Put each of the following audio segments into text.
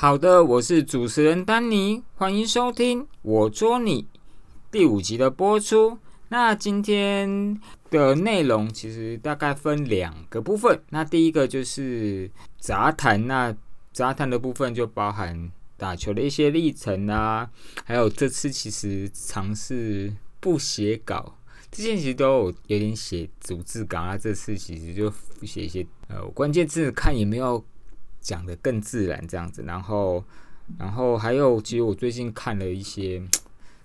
好的，我是主持人丹尼，欢迎收听我捉你第五集的播出。那今天的内容其实大概分两个部分。那第一个就是杂谈，那杂谈的部分就包含打球的一些历程啊，还有这次其实尝试不写稿，之前其实都有有点写组字稿啊，这次其实就写一些呃关键字，看有没有。讲的更自然这样子，然后，然后还有，其实我最近看了一些，一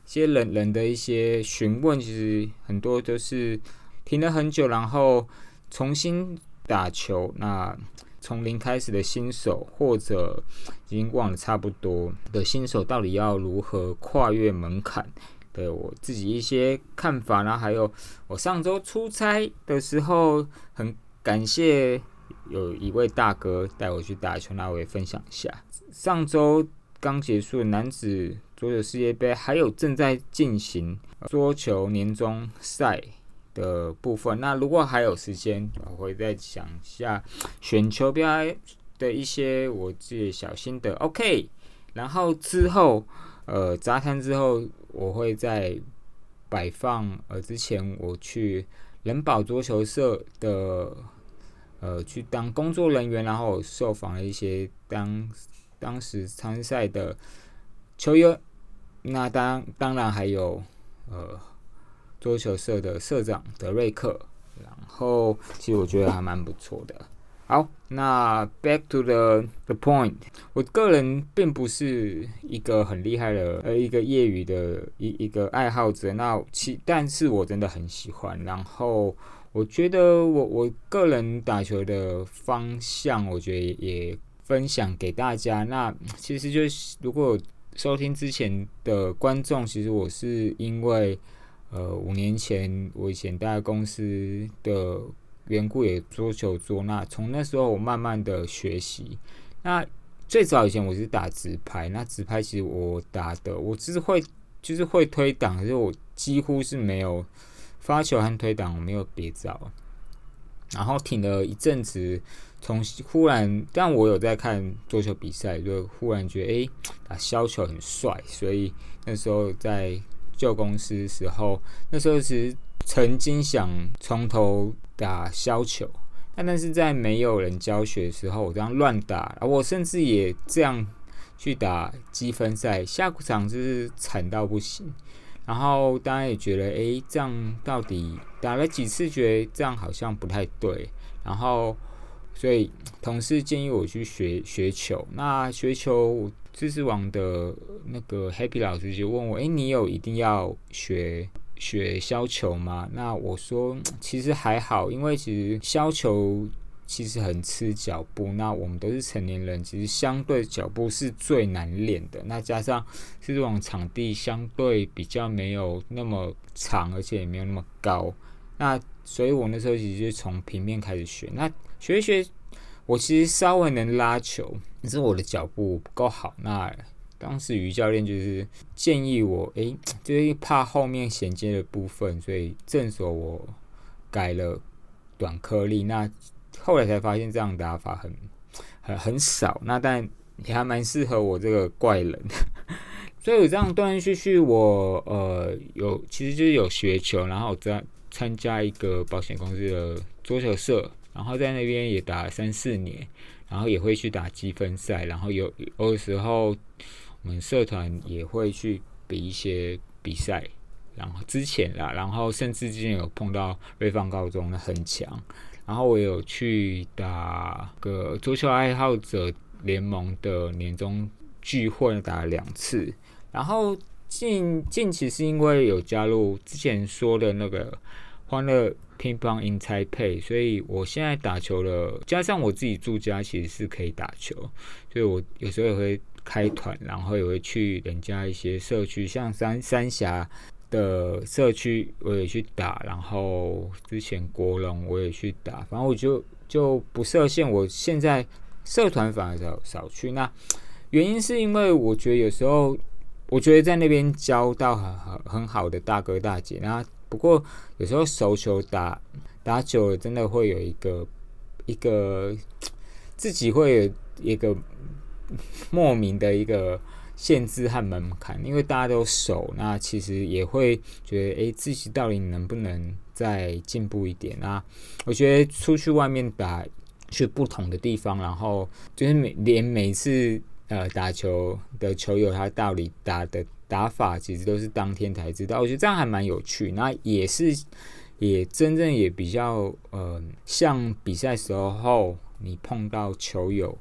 些人人的一些询问，其实很多都是停了很久，然后重新打球，那从零开始的新手，或者已经忘了差不多的新手，到底要如何跨越门槛对，我自己一些看法呢？还有我上周出差的时候，很感谢。有一位大哥带我去打球，那我也分享一下。上周刚结束男子桌球世界杯，还有正在进行桌球年终赛的部分。那如果还有时间，我会再讲一下选球标的一些我自己小心得。OK，然后之后呃杂谈之后，我会在摆放呃之前我去人保桌球社的。呃，去当工作人员，然后受访了一些当当时参赛的球员，那当当然还有呃桌球社的社长德瑞克，然后其实我觉得还蛮不错的。好，那 back to the the point，我个人并不是一个很厉害的呃一个业余的一一个爱好者，那其但是我真的很喜欢，然后。我觉得我我个人打球的方向，我觉得也分享给大家。那其实就是如果收听之前的观众，其实我是因为呃五年前我以前待公司的缘故，也桌球桌。那从那时候我慢慢的学习。那最早以前我是打直拍，那直拍其实我打的我只是会就是会推挡，可是我几乎是没有。发球和推挡我没有别招，然后挺了一阵子，从忽然，但我有在看桌球比赛，就忽然觉得，哎，打削球很帅，所以那时候在旧公司时候，那时候其实曾经想从头打削球，但但是在没有人教学的时候，我这样乱打，我甚至也这样去打积分赛，下场就是惨到不行。然后大家也觉得，哎，这样到底打了几次，觉得这样好像不太对。然后，所以同事建议我去学学球。那学球，知识网的那个 Happy 老师就问我，哎，你有一定要学学削球吗？那我说，其实还好，因为其实削球。其实很吃脚步，那我们都是成年人，其实相对脚步是最难练的。那加上这种场地相对比较没有那么长，而且也没有那么高，那所以我那时候其实就从平面开始学。那学一学，我其实稍微能拉球，可是我的脚步不够好。那当时于教练就是建议我，诶，就是怕后面衔接的部分，所以正手我改了短颗粒。那后来才发现这样打法很很很少，那但也还蛮适合我这个怪人，所以我这样断断续续，我呃有其实就是有学球，然后在参加一个保险公司的桌球社，然后在那边也打了三四年，然后也会去打积分赛，然后有有时候我们社团也会去比一些比赛，然后之前啦，然后甚至之前有碰到瑞芳高中的很强。然后我有去打个足球爱好者联盟的年终聚会，打了两次。然后近近期是因为有加入之前说的那个欢乐乒乓 in 拆配，所以我现在打球了。加上我自己住家其实是可以打球，所以我有时候也会开团，然后也会去人家一些社区，像三三峡。的社区我也去打，然后之前国龙我也去打，反正我就就不设限。我现在社团反而少少去，那原因是因为我觉得有时候我觉得在那边交到很很很好的大哥大姐，那不过有时候手球打打久了，真的会有一个一个自己会有一个莫名的一个限制和门槛，因为大家都熟，那其实也会觉得，诶，自己到底能不能再进步一点啊？我觉得出去外面打，去不同的地方，然后就是每连每次呃打球的球友，他到底打的打法，其实都是当天才知道。我觉得这样还蛮有趣，那也是也真正也比较呃，像比赛时候你碰到球友。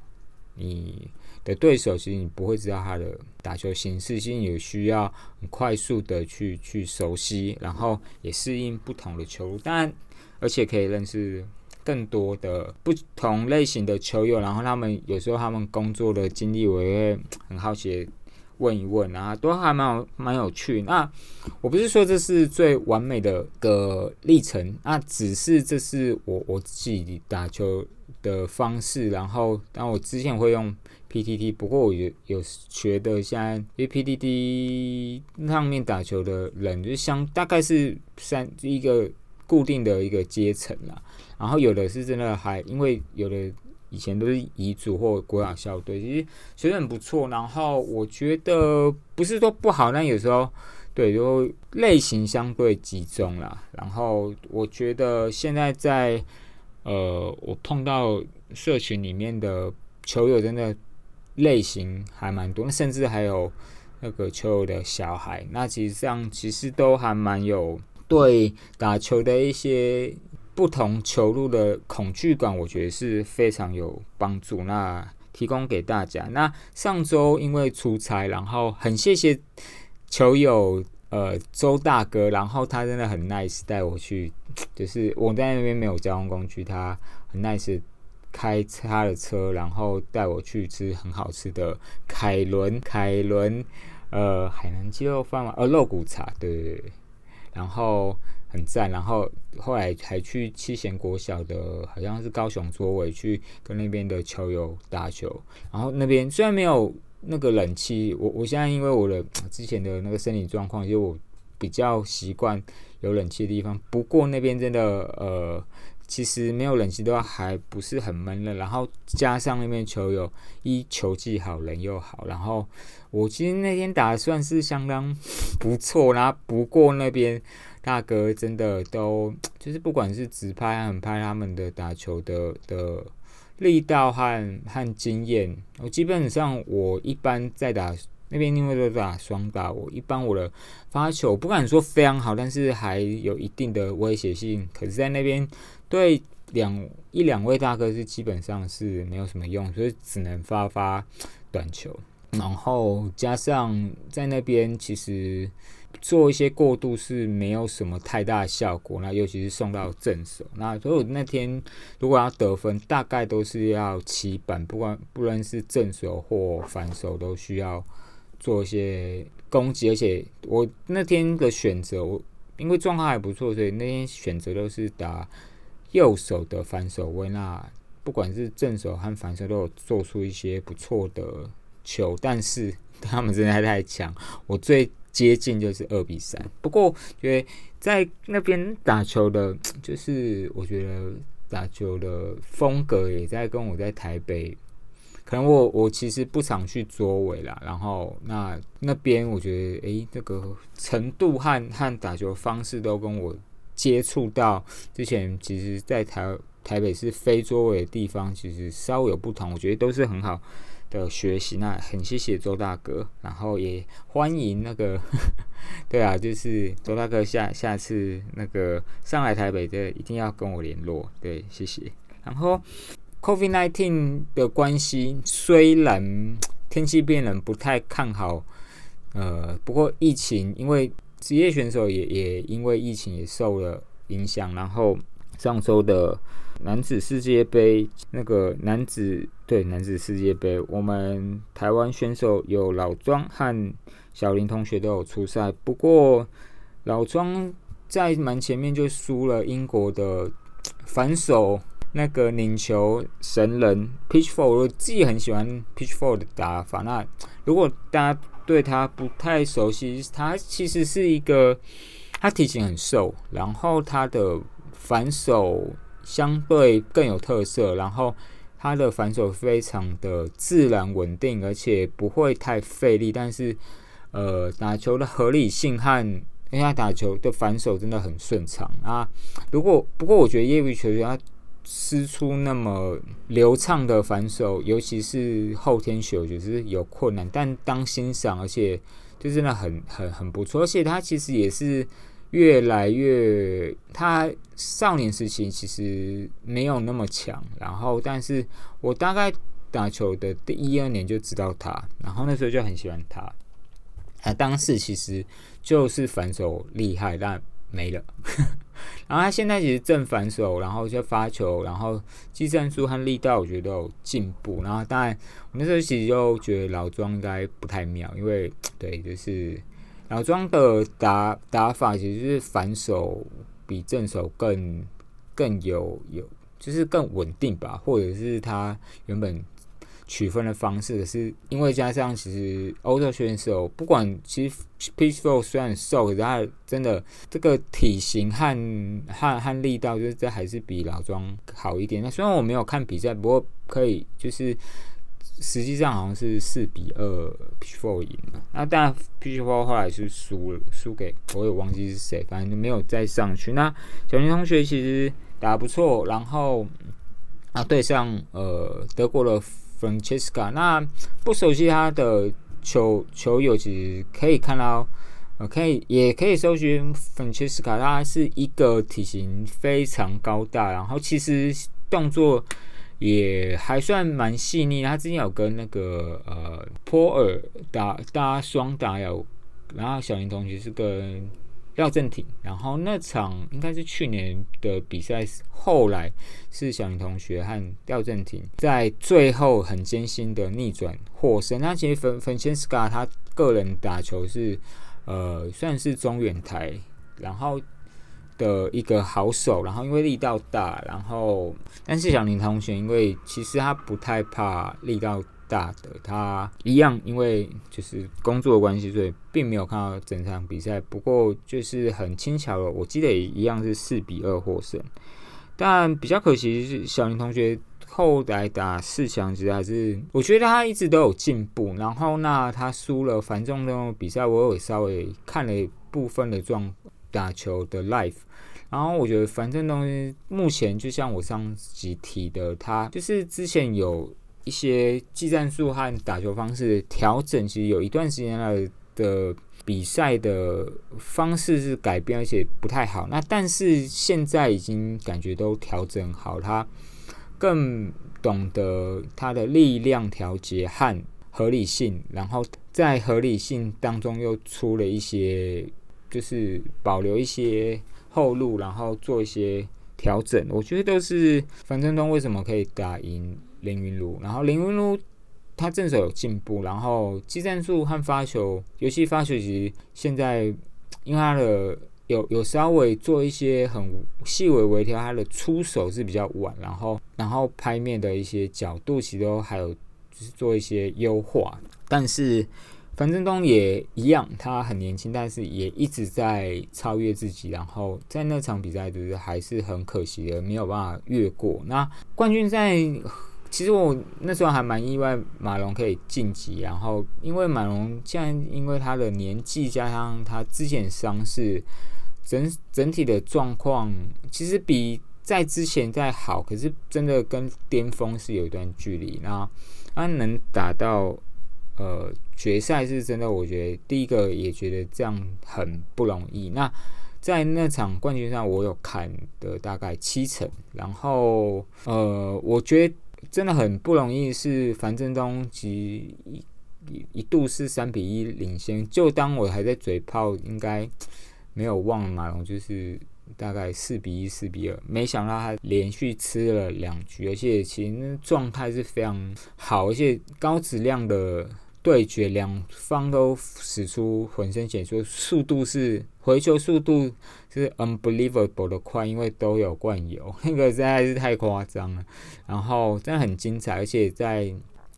你的对手其实你不会知道他的打球形式，其实也需要很快速的去去熟悉，然后也适应不同的球路，当然而且可以认识更多的不同类型的球友，然后他们有时候他们工作的经历，我也会很好奇问一问啊，都还蛮有蛮有趣。那我不是说这是最完美的个历程，那只是这是我我自己打球。的方式，然后，但我之前会用 PTT，不过我有有觉得现在因为 PTT 上面打球的人，就相大概是三一个固定的一个阶层啦。然后有的是真的还，因为有的以前都是乙组或国养校队，其实学得很不错。然后我觉得不是说不好，但有时候对，就类型相对集中啦。然后我觉得现在在。呃，我碰到社群里面的球友，真的类型还蛮多，甚至还有那个球友的小孩。那其实这样其实都还蛮有对打球的一些不同球路的恐惧感，我觉得是非常有帮助。那提供给大家。那上周因为出差，然后很谢谢球友。呃，周大哥，然后他真的很 nice，带我去，就是我在那边没有交通工具，他很 nice，开他的车，然后带我去吃很好吃的凯伦凯伦呃海南鸡肉饭嘛，呃肉骨茶，对对对，然后很赞，然后后来还去七贤国小的，好像是高雄卓伟去跟那边的球友打球，然后那边虽然没有。那个冷气，我我现在因为我的之前的那个身体状况，就我比较习惯有冷气的地方。不过那边真的呃，其实没有冷气的话，还不是很闷热。然后加上那边球友一球技好，人又好。然后我其实那天打算是相当不错啦。不过那边大哥真的都就是不管是直拍、横拍，他们的打球的的。力道和和经验，我基本上我一般在打那边，因为都打双打，我一般我的发球不敢说非常好，但是还有一定的威胁性。可是，在那边对两一两位大哥是基本上是没有什么用，所以只能发发短球。然后加上在那边其实。做一些过渡是没有什么太大的效果，那尤其是送到正手，那所以我那天如果要得分，大概都是要起板，不管不论是正手或反手，都需要做一些攻击。而且我那天的选择，我因为状况还不错，所以那天选择都是打右手的反手位。那不管是正手和反手，都有做出一些不错的球，但是 他们真的太强，我最。接近就是二比三，不过因为在那边打球的，就是我觉得打球的风格也在跟我在台北，可能我我其实不常去捉尾啦，然后那那边我觉得诶，这个程度和和打球方式都跟我接触到之前，其实在台台北是非捉尾的地方，其实稍微有不同，我觉得都是很好。的学习，那很谢谢周大哥，然后也欢迎那个，对啊，就是周大哥下下次那个上来台北的，一定要跟我联络，对，谢谢。然后 COVID nineteen 的关系，虽然天气变冷，不太看好，呃，不过疫情，因为职业选手也也因为疫情也受了影响，然后上周的。男子世界杯那个男子对男子世界杯，我们台湾选手有老庄和小林同学都有出赛。不过老庄在蛮前面就输了英国的反手那个拧球神人 Pitchfork。我自己很喜欢 Pitchfork 的打法。那如果大家对他不太熟悉，他其实是一个他体型很瘦，然后他的反手。相对更有特色，然后他的反手非常的自然稳定，而且不会太费力，但是呃打球的合理性和因为他打球的反手真的很顺畅啊。如果不过我觉得业余球员施出那么流畅的反手，尤其是后天学，我觉得是有困难，但当欣赏，而且就真的很很很不错，而且他其实也是。越来越，他少年时期其实没有那么强，然后，但是我大概打球的第一二年就知道他，然后那时候就很喜欢他。他当时其实就是反手厉害，但没了。然后他现在其实正反手，然后就发球，然后技战术和力道我觉得都有进步。然后当然，我那时候其实就觉得老庄应该不太妙，因为对，就是。老庄的打打法其实是反手比正手更更有有，就是更稳定吧，或者是他原本取分的方式，可是因为加上其实欧洲选手不管其实 Peaceful 虽然瘦，可是他真的这个体型和和和力道，就是这还是比老庄好一点。那虽然我没有看比赛，不过可以就是。实际上好像是四比二 P Four 赢了，那当然 P Four 后来是输了，输给我也忘记是谁，反正就没有再上去。那小林同学其实打不错，然后啊对上呃德国的 Francesca，那不熟悉他的球球友其实可以看到，呃可以也可以搜寻 Francesca，他是一个体型非常高大，然后其实动作。也还算蛮细腻。他之前有跟那个呃波尔打打双打有，然后小林同学是跟廖正廷，然后那场应该是去年的比赛，后来是小林同学和廖正廷在最后很艰辛的逆转获胜。那其实粉粉千斯卡他个人打球是呃算是中远台，然后。的一个好手，然后因为力道大，然后但是小林同学因为其实他不太怕力道大的，他一样因为就是工作的关系，所以并没有看到整场比赛。不过就是很轻巧的，我记得也一样是四比二获胜。但比较可惜是小林同学后来打四强，其实还是我觉得他一直都有进步。然后那他输了繁重的比赛，我有稍微看了部分的状。打球的 life，然后我觉得樊振东目前就像我上集提的，他就是之前有一些技战术和打球方式调整，其实有一段时间了的比赛的方式是改变，而且不太好。那但是现在已经感觉都调整好，他更懂得他的力量调节和合理性，然后在合理性当中又出了一些。就是保留一些后路，然后做一些调整。我觉得都是樊振东为什么可以打赢林云儒，然后林云儒他正手有进步，然后技战术和发球，尤其发球其实现在 因为他的有有稍微做一些很细微微调，他的出手是比较晚，然后然后拍面的一些角度其实都还有就是做一些优化，但是。樊振东也一样，他很年轻，但是也一直在超越自己。然后在那场比赛，就是还是很可惜的，没有办法越过。那冠军赛，其实我那时候还蛮意外，马龙可以晋级。然后因为马龙现在因为他的年纪加上他之前伤势，整整体的状况其实比在之前在好，可是真的跟巅峰是有一段距离。那他能打到。呃，决赛是真的，我觉得第一个也觉得这样很不容易。那在那场冠军上，我有看的大概七成，然后呃，我觉得真的很不容易。是樊振东其一一度是三比一领先，就当我还在嘴炮，应该没有忘了马龙，就是大概四比一、四比二。没想到他连续吃了两局，而且其实状态是非常好，而且高质量的。对决两方都使出浑身解数，速度是回球速度是 unbelievable 的快，因为都有惯有，那个实在是太夸张了。然后真的很精彩，而且在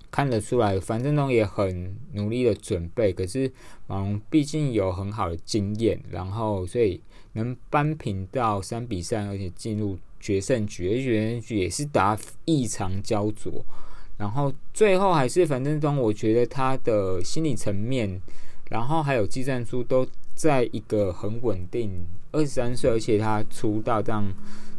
看得出来，樊振东也很努力的准备。可是马龙毕竟有很好的经验，然后所以能扳平到三比三，而且进入决胜局，而决胜局也是打异常焦灼。然后最后还是樊振东，我觉得他的心理层面，然后还有技战术都在一个很稳定。二十三岁，而且他出道这样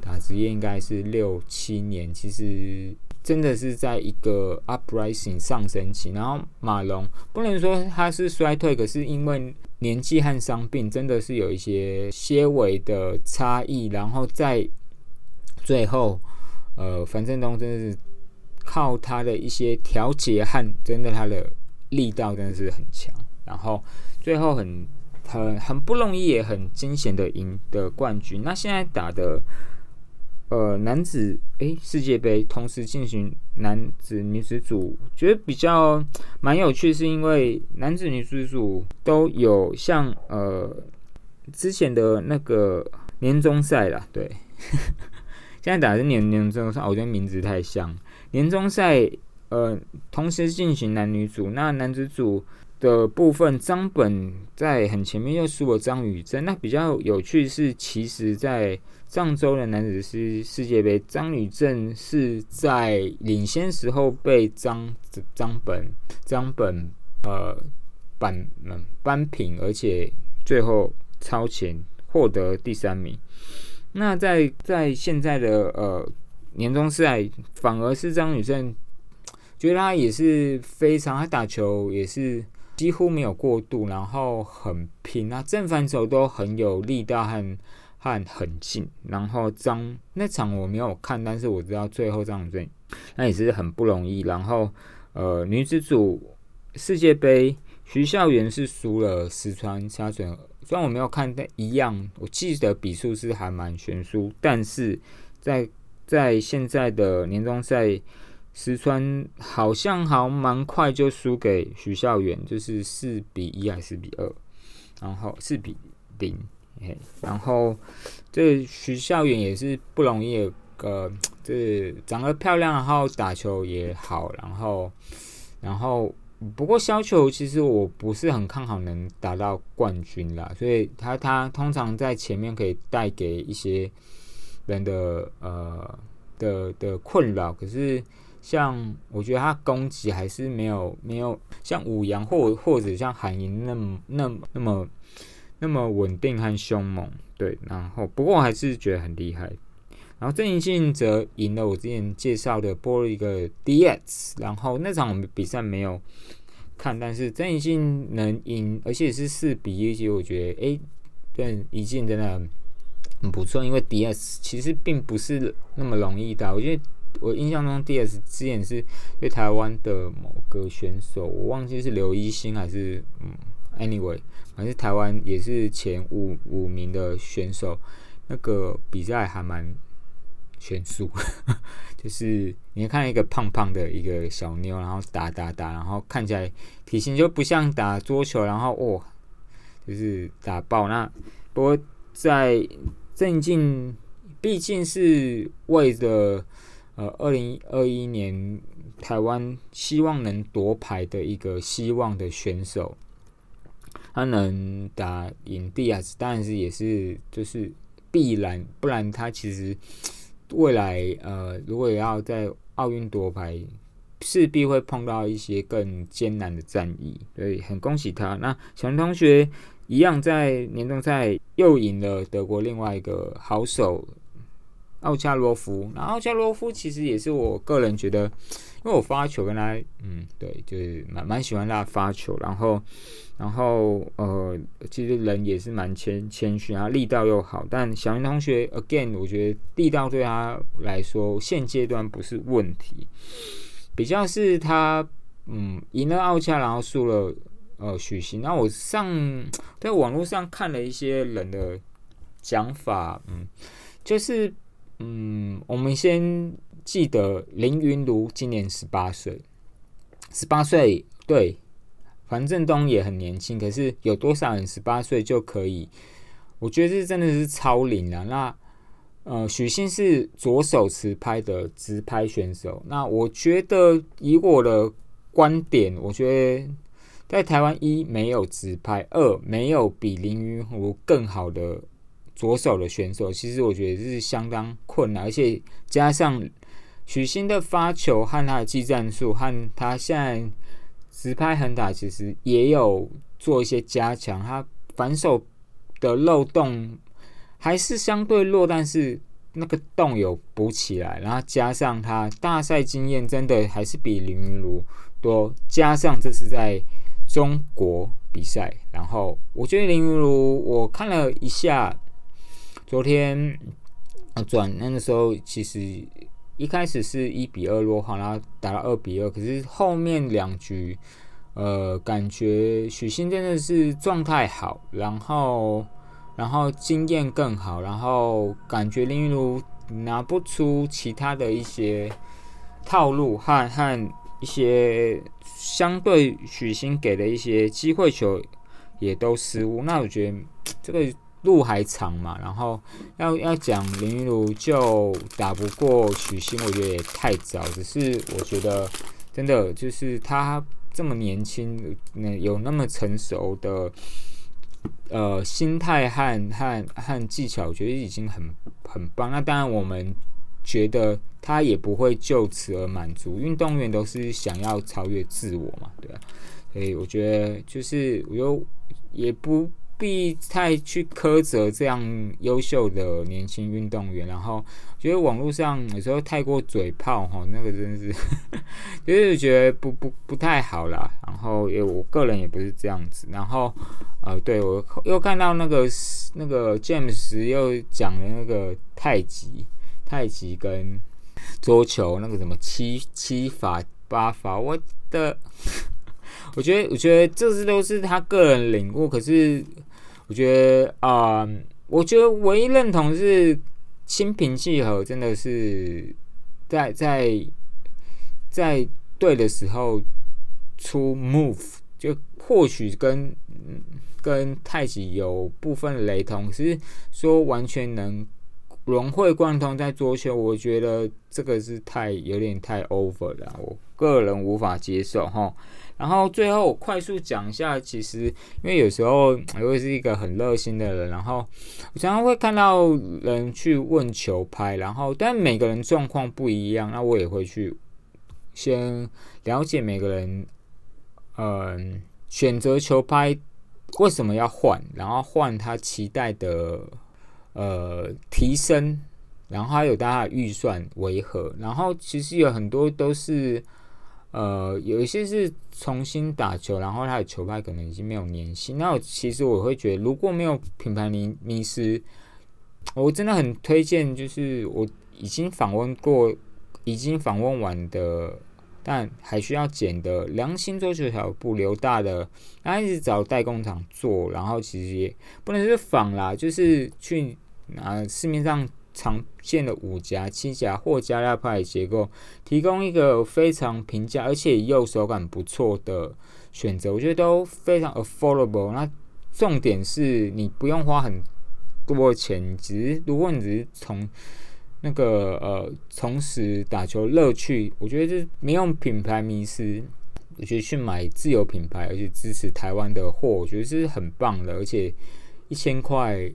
打职业应该是六七年，其实真的是在一个 uprising 上升期。然后马龙不能说他是衰退，可是因为年纪和伤病，真的是有一些些微的差异。然后在最后，呃，樊振东真的是。靠他的一些调节和真的他的力道真的是很强，然后最后很很很不容易也很惊险的赢得冠军。那现在打的呃男子诶世界杯同时进行男子女子组，觉得比较蛮有趣，是因为男子女子组都有像呃之前的那个年终赛啦，对，现在打的是年年终赛，我觉得名字太像。年终赛，呃，同时进行男女组。那男子组的部分，张本在很前面又输了张宇正。那比较有趣是，其实，在上周的男子世世界杯，张宇正是在领先时候被张张本张本呃扳扳平，而且最后超前获得第三名。那在在现在的呃。年终赛反而是张雨生，觉得他也是非常，他打球也是几乎没有过度，然后很拼啊，正反手都很有力道和和狠劲。然后张那场我没有看，但是我知道最后张雨生那也是很不容易。然后呃，女子组世界杯，徐孝元是输了四川沙水，虽然我没有看，但一样我记得比数是还蛮悬殊，但是在。在现在的年终赛，石川好像还蛮快就输给徐孝远，就是四比一还是比二，然后四比零，然后这徐孝远也是不容易，呃，这长得漂亮，然后打球也好，然后然后不过削球其实我不是很看好能达到冠军啦，所以他他通常在前面可以带给一些。人的呃的的困扰，可是像我觉得他攻击还是没有没有像五羊或或者像韩银那么那么那么那么稳定和凶猛，对，然后不过我还是觉得很厉害。然后郑怡静则赢了我之前介绍的波一个 DX，然后那场我们比赛没有看，但是郑怡静能赢，而且是四比一，其实我觉得哎，郑怡静真的。很不错，因为 DS 其实并不是那么容易的。我觉得我印象中 DS 之前是对台湾的某个选手，我忘记是刘一星还是嗯，anyway，反正台湾也是前五五名的选手。那个比赛还蛮悬殊，就是你看一个胖胖的一个小妞，然后打打打，然后看起来体型就不像打桌球，然后哇，就是打爆那。不过在郑静毕竟是为着呃二零二一年台湾希望能夺牌的一个希望的选手，他能打赢蒂亚斯，当然是也是就是必然，不然他其实未来呃如果要在奥运夺牌，势必会碰到一些更艰难的战役，所以很恭喜他。那小林同学。一样在年终赛又赢了德国另外一个好手奥恰洛夫，那奥恰洛夫其实也是我个人觉得，因为我发球跟他，嗯，对，就是蛮蛮喜欢他发球，然后然后呃，其实人也是蛮谦谦虚，然后力道又好。但小云同学，again，我觉得力道对他来说现阶段不是问题，比较是他嗯赢了奥恰，然后输了。呃，许昕。那我上在网络上看了一些人的讲法，嗯，就是嗯，我们先记得林云如今年十八岁，十八岁对，樊振东也很年轻，可是有多少人十八岁就可以？我觉得这真的是超龄了。那呃，许昕是左手持拍的直拍选手，那我觉得以我的观点，我觉得。在台湾，一没有直拍，二没有比林云湖更好的左手的选手，其实我觉得是相当困难，而且加上许昕的发球和他的技战术，和他现在直拍横打，其实也有做一些加强。他反手的漏洞还是相对弱，但是那个洞有补起来，然后加上他大赛经验，真的还是比林云如多。加上这是在中国比赛，然后我觉得林云如，我看了一下。昨天转那个时候，其实一开始是一比二落后，然后打到二比二。可是后面两局，呃，感觉许昕真的是状态好，然后然后经验更好，然后感觉林昀儒拿不出其他的一些套路和和一些相对许昕给的一些机会球也都失误。那我觉得这个。路还长嘛，然后要要讲林云如就打不过许昕，我觉得也太早。只是我觉得真的就是他这么年轻，那有那么成熟的呃心态和和和技巧，我觉得已经很很棒。那当然我们觉得他也不会就此而满足，运动员都是想要超越自我嘛，对啊。所以我觉得就是我又也不。必太去苛责这样优秀的年轻运动员，然后觉得网络上有时候太过嘴炮哈，那个真是，就是觉得不不不太好啦。然后也我个人也不是这样子。然后呃，对我又看到那个那个 James 又讲了那个太极太极跟桌球那个什么七七法八法，我的，我觉得我觉得这些都是他个人领悟，可是。我觉得啊，我觉得唯一认同是心平气和，真的是在在在对的时候出 move，就或许跟跟太极有部分雷同，是说完全能融会贯通在桌球，我觉得这个是太有点太 over 了，我个人无法接受哈。然后最后我快速讲一下，其实因为有时候我也是一个很热心的人，然后我常常会看到人去问球拍，然后但每个人状况不一样，那我也会去先了解每个人，嗯，选择球拍为什么要换，然后换他期待的呃提升，然后还有大家的预算为何，然后其实有很多都是。呃，有一些是重新打球，然后他的球拍可能已经没有粘性。那我其实我会觉得，如果没有品牌迷迷失，我真的很推荐，就是我已经访问过、已经访问完的，但还需要剪的良心做球条不留大的，然后一直找代工厂做，然后其实也不能是仿啦，就是去拿市面上。常见的五夹、七夹或加压派结构，提供一个非常平价而且又手感不错的选择，我觉得都非常 affordable。那重点是你不用花很多钱，只是如果你只是从那个呃从事打球乐趣，我觉得就是没用品牌迷失，我觉得去买自有品牌，而且支持台湾的货，我觉得是很棒的。而且一千块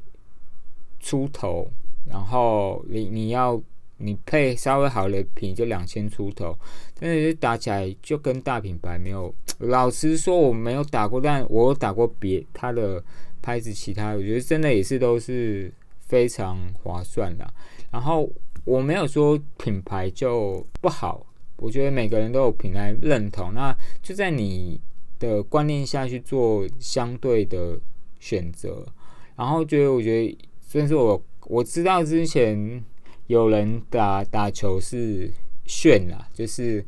出头。然后你你要你配稍微好的品就两千出头，但是打起来就跟大品牌没有。老实说我没有打过，但我打过别他的拍子，其他我觉得真的也是都是非常划算的。然后我没有说品牌就不好，我觉得每个人都有品牌认同，那就在你的观念下去做相对的选择。然后觉得我觉得，甚至我。我知道之前有人打打球是炫啦，就是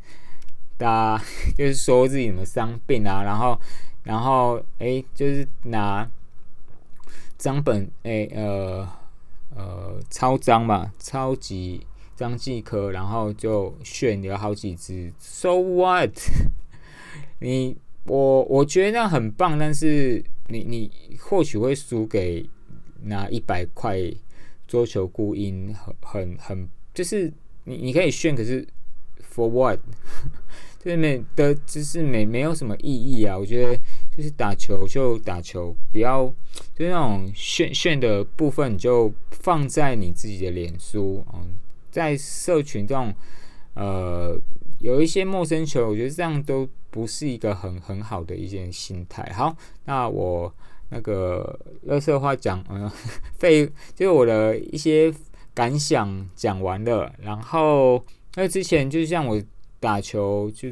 打 就是说自己什么伤病啊，然后然后哎，就是拿张本哎呃呃超张嘛，超级张继科，然后就炫了好几支，So what？你我我觉得那很棒，但是你你或许会输给拿一百块。桌球孤音很很很，就是你你可以炫，可是 for what？就是没的，就是没没有什么意义啊。我觉得就是打球就打球，不要就那种炫炫的部分你就放在你自己的脸书，嗯，在社群这种呃有一些陌生球，我觉得这样都不是一个很很好的一件心态。好，那我那个乐色话讲，嗯，废就是我的一些感想讲完了，然后那之前就像我打球就。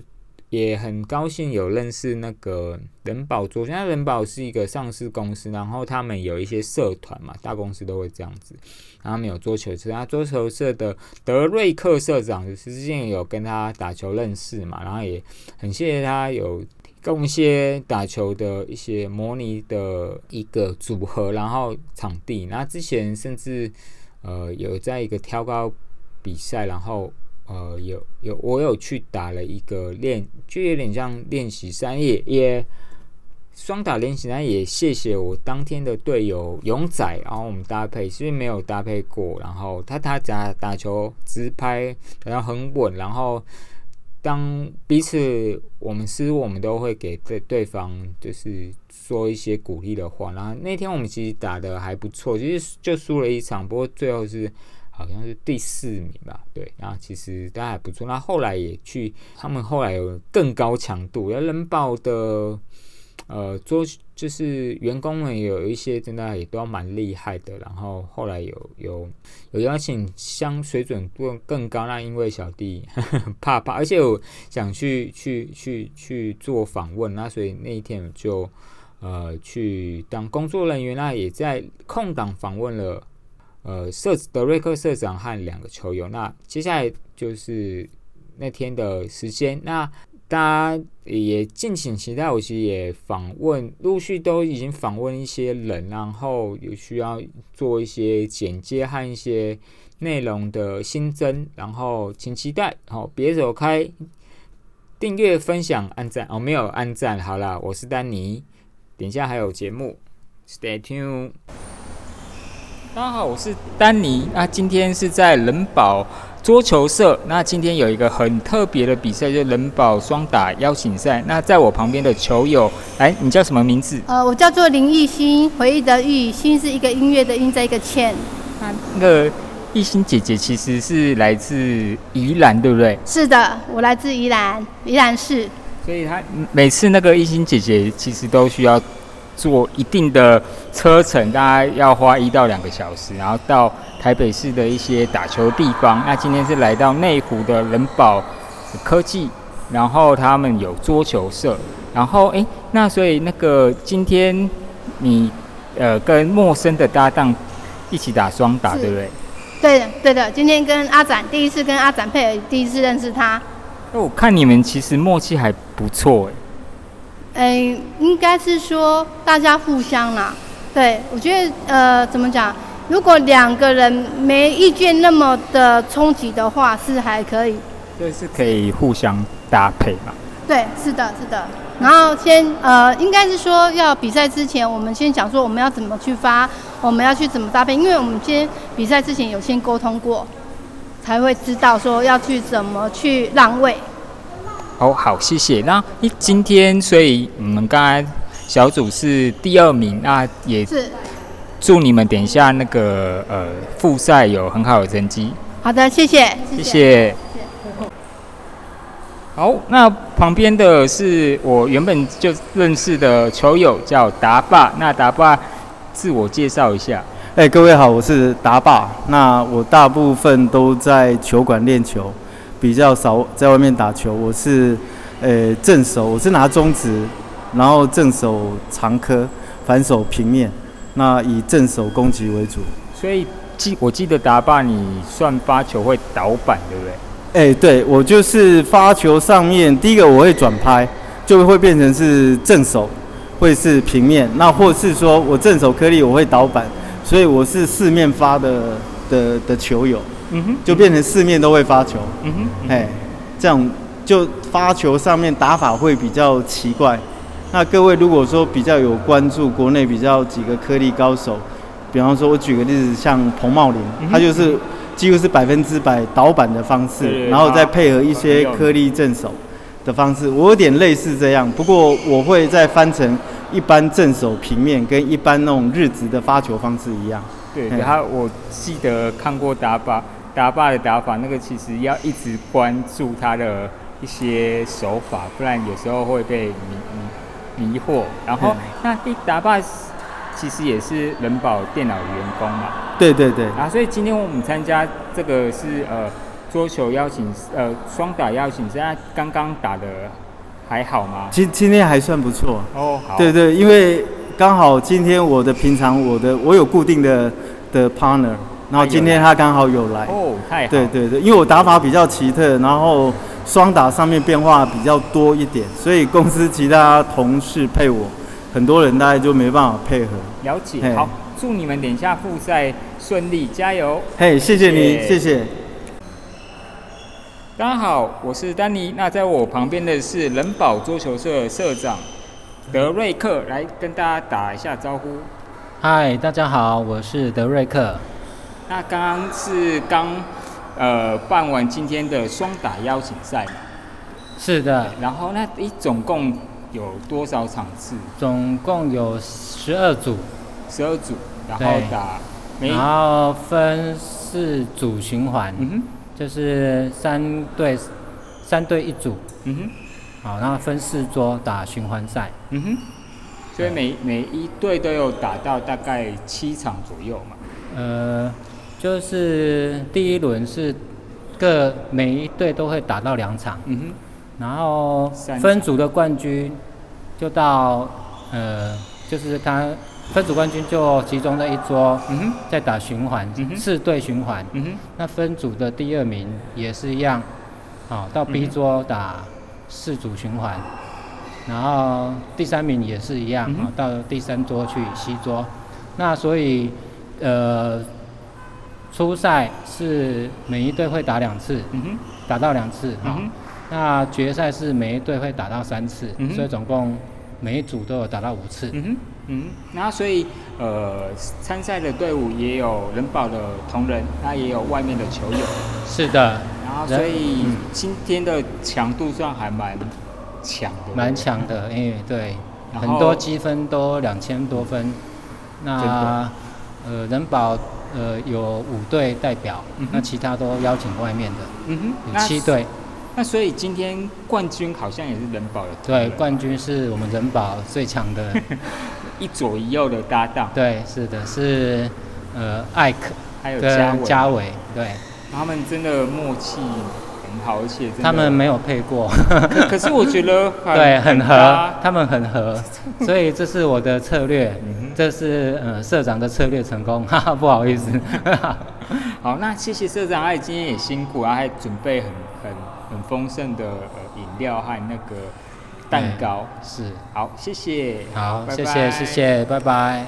也很高兴有认识那个人保桌，现在人保是一个上市公司，然后他们有一些社团嘛，大公司都会这样子。然后他们有桌球社，那桌球社的德瑞克社长就是之前有跟他打球认识嘛，然后也很谢谢他有提供一些打球的一些模拟的一个组合，然后场地。那之前甚至呃有在一个挑高比赛，然后。呃，有有，我有去打了一个练，就有点像练习三，也也双打练习呢，也谢谢我当天的队友勇仔，然后我们搭配，其实没有搭配过，然后他他打打球直拍，然后很稳，然后当彼此我们失误，我们都会给对对方就是说一些鼓励的话，然后那天我们其实打的还不错，其实就输了一场，不过最后是。好像是第四名吧，对，然后其实都还不错。那后来也去，他们后来有更高强度，要人保的，呃，做就是员工们有一些真的也都蛮厉害的。然后后来有有有邀请，相水准更更高。那因为小弟怕怕，而且我想去去去去做访问，那所以那一天就呃去当工作人员，那也在空档访问了。呃，社德瑞克社长和两个球友，那接下来就是那天的时间，那大家也敬请期待。我其实也访问，陆续都已经访问一些人，然后有需要做一些简介和一些内容的新增，然后请期待。好，别走开，订阅、分享、按赞哦，没有按赞，好了，我是丹尼，等一下还有节目，Stay tuned。大家好，我是丹尼。那今天是在人保桌球社。那今天有一个很特别的比赛，就是人保双打邀请赛。那在我旁边的球友，哎，你叫什么名字？呃，我叫做林艺兴，回忆的忆，兴是一个音乐的音，在一个欠。那个艺兴姐姐其实是来自宜兰，对不对？是的，我来自宜兰，宜兰市。所以她每次那个艺兴姐姐其实都需要。做一定的车程，大概要花一到两个小时，然后到台北市的一些打球地方。那今天是来到内湖的人保科技，然后他们有桌球社，然后哎，那所以那个今天你呃跟陌生的搭档一起打双打，对不对？对的，对的。今天跟阿展第一次跟阿展配合，第一次认识他。那我看你们其实默契还不错哎。嗯，应该是说大家互相啦。对我觉得，呃，怎么讲？如果两个人没意见那么的冲击的话，是还可以。对，是可以互相搭配嘛？对，是的，是的。然后先，呃，应该是说要比赛之前，我们先讲说我们要怎么去发，我们要去怎么搭配，因为我们先比赛之前有先沟通过，才会知道说要去怎么去让位。哦，好，谢谢。那一今天，所以你们刚才小组是第二名，那也是祝你们等一下那个呃复赛有很好的成绩。好的，谢谢，谢谢。好，那旁边的是我原本就认识的球友，叫达爸。那达爸自我介绍一下。哎，各位好，我是达爸。那我大部分都在球馆练球。比较少在外面打球，我是，呃，正手，我是拿中指，然后正手长颗，反手平面，那以正手攻击为主。所以记我记得达爸，你算发球会倒板，对不对？哎，对，我就是发球上面第一个我会转拍，就会变成是正手，会是平面，那或是说我正手颗粒我会倒板，所以我是四面发的的的球友。嗯哼，就变成四面都会发球。嗯哼，哎，这样就发球上面打法会比较奇怪。那各位如果说比较有关注国内比较几个颗粒高手，比方说我举个例子，像彭茂林，他就是几乎是百分之百倒板的方式，然后再配合一些颗粒正手的方式，我有点类似这样。不过我会再翻成一般正手平面跟一般那种日职的发球方式一样。对，嘿然后我记得看过打法，打靶的打法，那个其实要一直关注他的一些手法，不然有时候会被迷迷迷惑。然后嗯那一打靶其实也是人保电脑员工嘛，对对对，啊，所以今天我们参加这个是呃桌球邀请呃双打邀请现在刚刚打的还好吗？今今天还算不错。哦，好，对对，因为刚好今天我的平常我的我有固定的的 partner，然后今天他刚好有来。哦，太好，对对对，因为我打法比较奇特，然后双打上面变化比较多一点，所以公司其他同事配我，很多人大概就没办法配合。了解，好，祝你们等下复赛顺利，加油！嘿，谢谢你，谢谢谢。大家好，我是丹尼。那在我旁边的是人保桌球社社长德瑞克，来跟大家打一下招呼。嗨，大家好，我是德瑞克。那刚刚是刚呃办完今天的双打邀请赛嘛，是的，然后那一总共有多少场次？总共有十二组，十二组，然后打每然后分四组循环，嗯哼。就是三队三队一组，嗯哼。好，然后分四桌打循环赛。嗯哼，所以每每一队都有打到大概七场左右嘛。呃，就是第一轮是各每一队都会打到两场，嗯哼，然后分组的冠军就到呃，就是他分组冠军就集中在一桌，嗯哼，再打循环嗯，四队循环。嗯哼，那分组的第二名也是一样，好、到 B 桌打四组循环，然后第三名也是一样，好、到第三桌去 C 桌。那所以呃，初赛是每一队会打两次，嗯哼，打到两次，好、那决赛是每一队会打到三次，嗯所以总共每一组都有打到五次。嗯哼，嗯哼，那所以呃，参赛的队伍也有人保的同仁，那也有外面的球友，是的，然后所以嗯。今天的强度算还蛮强的，蛮强的，因为对，很多积分都两千多分。那呃，人保呃有五队代表，嗯那其他都邀请外面的，嗯哼，有七队。那所以今天冠军好像也是人保的对，冠军是我们人保最强的。一左一右的搭档，对，是的，是呃艾克还有嘉嘉伟，对。他们真的默契很好，而且他们没有配过，可可是我觉得 很对，很合，他们很合，所以这是我的策略这是呃社长的策略成功，哈哈，不好意思。好，那谢谢社长，哎，今天也辛苦啊，还准备很很很丰盛的呃饮料和那个蛋糕。是，好，谢谢。好，拜谢谢，谢谢，拜拜。